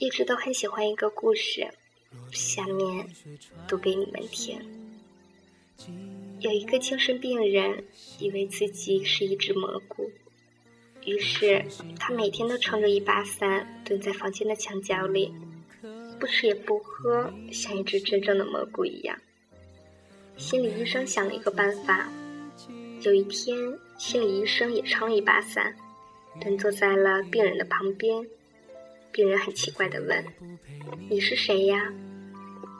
一直都很喜欢一个故事，下面读给你们听。有一个精神病人以为自己是一只蘑菇，于是他每天都撑着一把伞蹲在房间的墙角里，不吃也不喝，像一只真正的蘑菇一样。心理医生想了一个办法，有一天，心理医生也撑了一把伞，蹲坐在了病人的旁边。病人很奇怪的问：“你是谁呀？”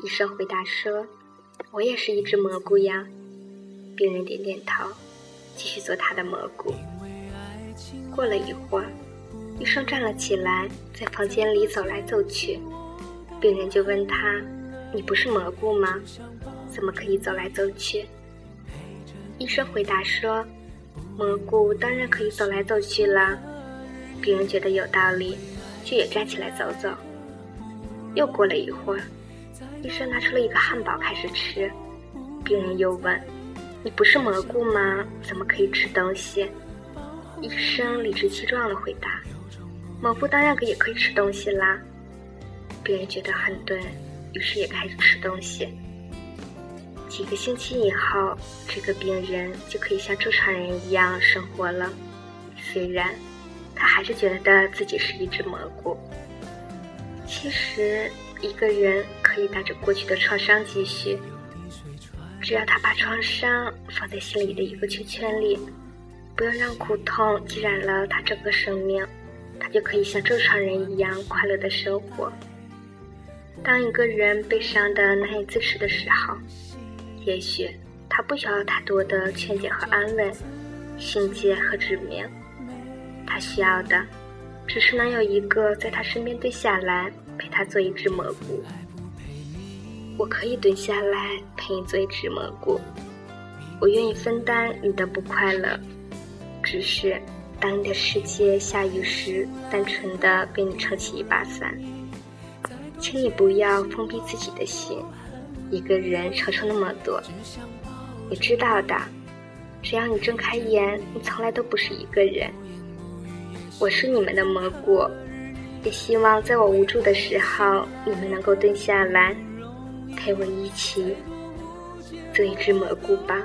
医生回答说：“我也是一只蘑菇呀。”病人点点头，继续做他的蘑菇。过了一会儿，医生站了起来，在房间里走来走去。病人就问他：“你不是蘑菇吗？怎么可以走来走去？”医生回答说：“蘑菇当然可以走来走去了。”病人觉得有道理。就也站起来走走。又过了一会儿，医生拿出了一个汉堡开始吃。病人又问：“你不是蘑菇吗？怎么可以吃东西？”医生理直气壮的回答：“蘑菇当然可以可以吃东西啦。”病人觉得很对，于是也开始吃东西。几个星期以后，这个病人就可以像正常人一样生活了，虽然。他还是觉得自己是一只蘑菇。其实，一个人可以带着过去的创伤继续，只要他把创伤放在心里的一个圈圈里，不要让苦痛浸染了他整个生命，他就可以像正常人一样快乐的生活。当一个人悲伤的难以自持的时候，也许他不需要太多的劝解和安慰，心结和指明。需要的，只是能有一个在他身边蹲下来陪他做一只蘑菇。我可以蹲下来陪你做一只蘑菇，我愿意分担你的不快乐。只是，当你的世界下雨时，单纯的被你撑起一把伞，请你不要封闭自己的心。一个人承受那么多，你知道的。只要你睁开眼，你从来都不是一个人。我是你们的蘑菇，也希望在我无助的时候，你们能够蹲下来，陪我一起做一只蘑菇吧。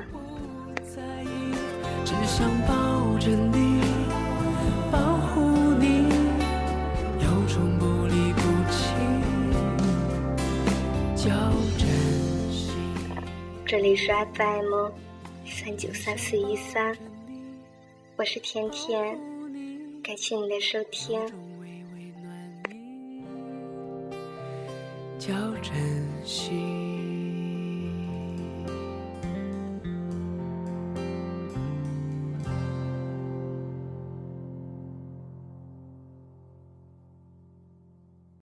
这里是 FM 三九三四一三，我是甜甜。感谢你的收听。叫珍惜。